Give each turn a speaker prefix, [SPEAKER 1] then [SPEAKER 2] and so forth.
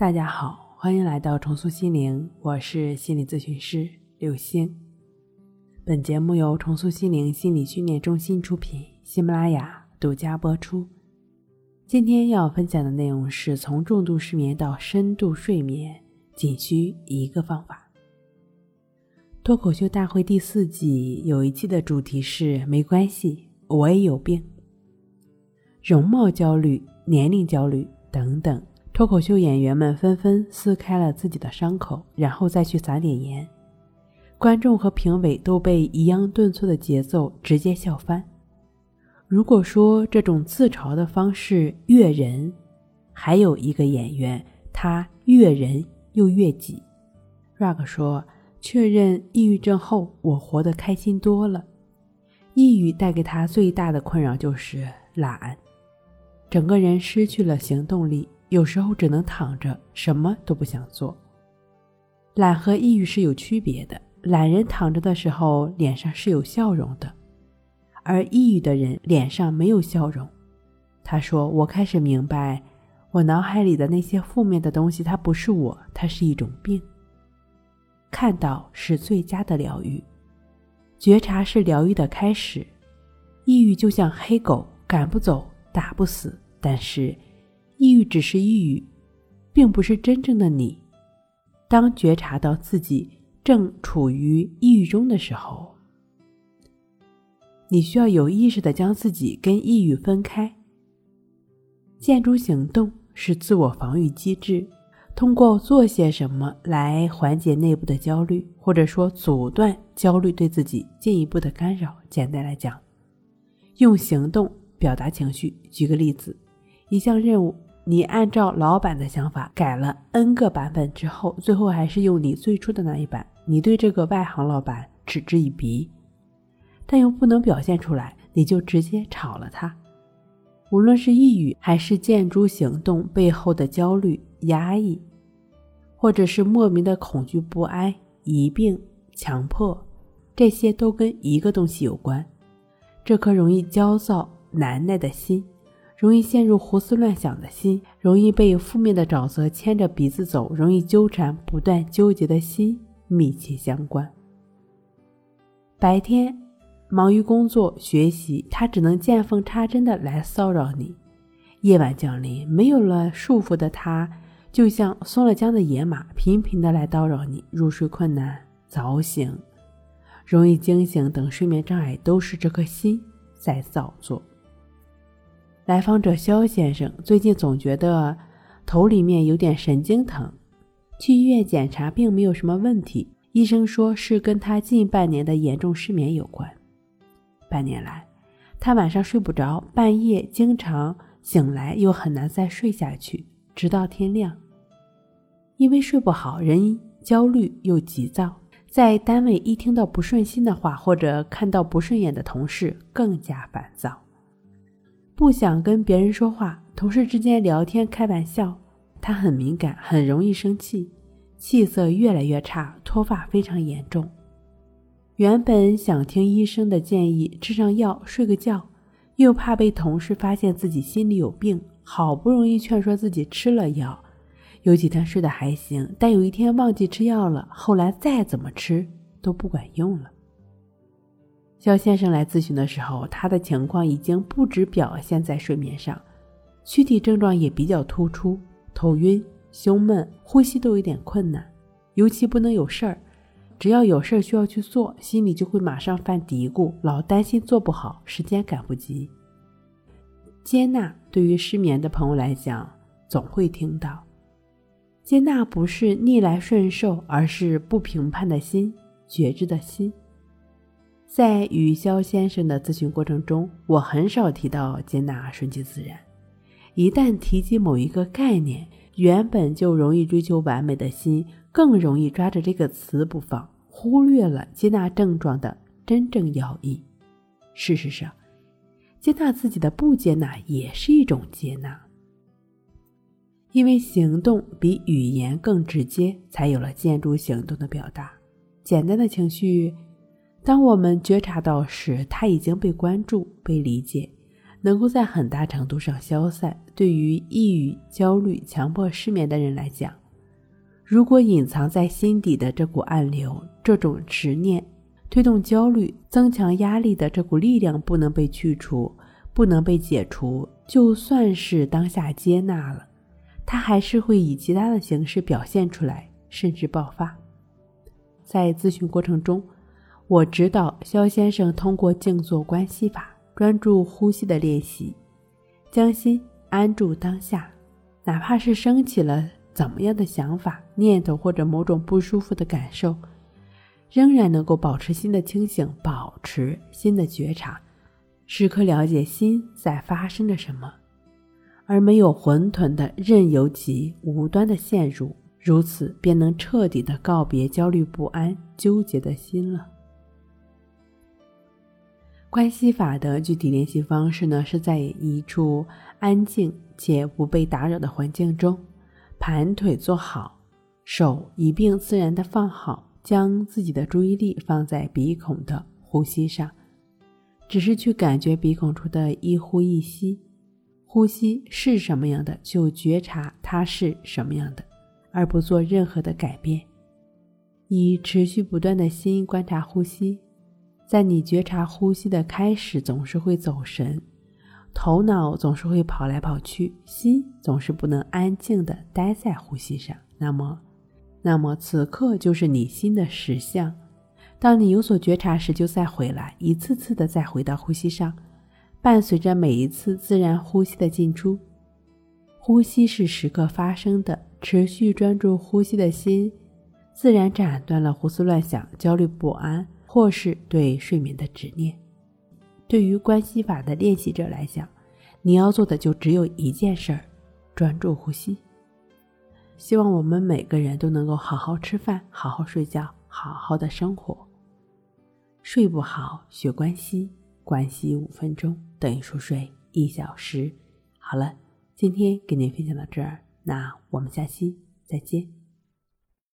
[SPEAKER 1] 大家好，欢迎来到重塑心灵，我是心理咨询师刘星。本节目由重塑心灵心理训练中心出品，喜马拉雅独家播出。今天要分享的内容是从重度失眠到深度睡眠，仅需一个方法。脱口秀大会第四季有一期的主题是“没关系，我也有病”，容貌焦虑、年龄焦虑等等。脱口秀演员们纷纷撕开了自己的伤口，然后再去撒点盐。观众和评委都被抑扬顿挫的节奏直接笑翻。如果说这种自嘲的方式悦人，还有一个演员他悦人又悦己。Rag 说：“确认抑郁症后，我活得开心多了。抑郁带给他最大的困扰就是懒，整个人失去了行动力。”有时候只能躺着，什么都不想做。懒和抑郁是有区别的。懒人躺着的时候脸上是有笑容的，而抑郁的人脸上没有笑容。他说：“我开始明白，我脑海里的那些负面的东西，它不是我，它是一种病。看到是最佳的疗愈，觉察是疗愈的开始。抑郁就像黑狗，赶不走，打不死，但是……”抑郁只是抑郁，并不是真正的你。当觉察到自己正处于抑郁中的时候，你需要有意识的将自己跟抑郁分开。建筑行动是自我防御机制，通过做些什么来缓解内部的焦虑，或者说阻断焦虑对自己进一步的干扰。简单来讲，用行动表达情绪。举个例子，一项任务。你按照老板的想法改了 N 个版本之后，最后还是用你最初的那一版。你对这个外行老板嗤之以鼻，但又不能表现出来，你就直接炒了他。无论是抑郁还是建筑行动背后的焦虑、压抑，或者是莫名的恐惧、不安、疑病、强迫，这些都跟一个东西有关：这颗容易焦躁难耐的心。容易陷入胡思乱想的心，容易被负面的沼泽牵着鼻子走，容易纠缠不断纠结的心密切相关。白天忙于工作学习，他只能见缝插针的来骚扰你；夜晚降临，没有了束缚的他，就像松了缰的野马，频频的来叨扰你。入睡困难、早醒、容易惊醒等睡眠障碍，都是这颗心在造作。来访者肖先生最近总觉得头里面有点神经疼，去医院检查并没有什么问题，医生说是跟他近半年的严重失眠有关。半年来，他晚上睡不着，半夜经常醒来又很难再睡下去，直到天亮。因为睡不好，人焦虑又急躁，在单位一听到不顺心的话或者看到不顺眼的同事，更加烦躁。不想跟别人说话，同事之间聊天开玩笑，他很敏感，很容易生气，气色越来越差，脱发非常严重。原本想听医生的建议，吃上药睡个觉，又怕被同事发现自己心里有病，好不容易劝说自己吃了药，有几天睡得还行，但有一天忘记吃药了，后来再怎么吃都不管用了。肖先生来咨询的时候，他的情况已经不止表现在睡眠上，躯体症状也比较突出，头晕、胸闷、呼吸都有点困难，尤其不能有事儿，只要有事儿需要去做，心里就会马上犯嘀咕，老担心做不好，时间赶不及。接纳对于失眠的朋友来讲，总会听到，接纳不是逆来顺受，而是不评判的心，觉知的心。在与肖先生的咨询过程中，我很少提到接纳、顺其自然。一旦提及某一个概念，原本就容易追求完美的心，更容易抓着这个词不放，忽略了接纳症状的真正要义。事实上，接纳自己的不接纳也是一种接纳，因为行动比语言更直接，才有了建筑行动的表达。简单的情绪。当我们觉察到时，他已经被关注、被理解；能够在很大程度上消散。对于抑郁、焦虑、强迫失眠的人来讲，如果隐藏在心底的这股暗流、这种执念、推动焦虑、增强压力的这股力量不能被去除、不能被解除，就算是当下接纳了，它还是会以其他的形式表现出来，甚至爆发。在咨询过程中，我指导肖先生通过静坐关系法、专注呼吸的练习，将心安住当下，哪怕是升起了怎么样的想法、念头或者某种不舒服的感受，仍然能够保持心的清醒，保持心的觉察，时刻了解心在发生着什么，而没有混沌的任由其无端的陷入。如此，便能彻底的告别焦虑不安、纠结的心了。关系法的具体练习方式呢，是在一处安静且不被打扰的环境中，盘腿坐好，手一并自然的放好，将自己的注意力放在鼻孔的呼吸上，只是去感觉鼻孔处的一呼一吸，呼吸是什么样的，就觉察它是什么样的。而不做任何的改变，以持续不断的心观察呼吸。在你觉察呼吸的开始，总是会走神，头脑总是会跑来跑去，心总是不能安静的待在呼吸上。那么，那么此刻就是你心的实相。当你有所觉察时，就再回来，一次次的再回到呼吸上，伴随着每一次自然呼吸的进出。呼吸是时刻发生的。持续专注呼吸的心，自然斩断了胡思乱想、焦虑不安，或是对睡眠的执念。对于关系法的练习者来讲，你要做的就只有一件事儿：专注呼吸。希望我们每个人都能够好好吃饭、好好睡觉、好好的生活。睡不好，学关系，关系五分钟等于熟睡一小时。好了，今天给您分享到这儿。那我们下期再见。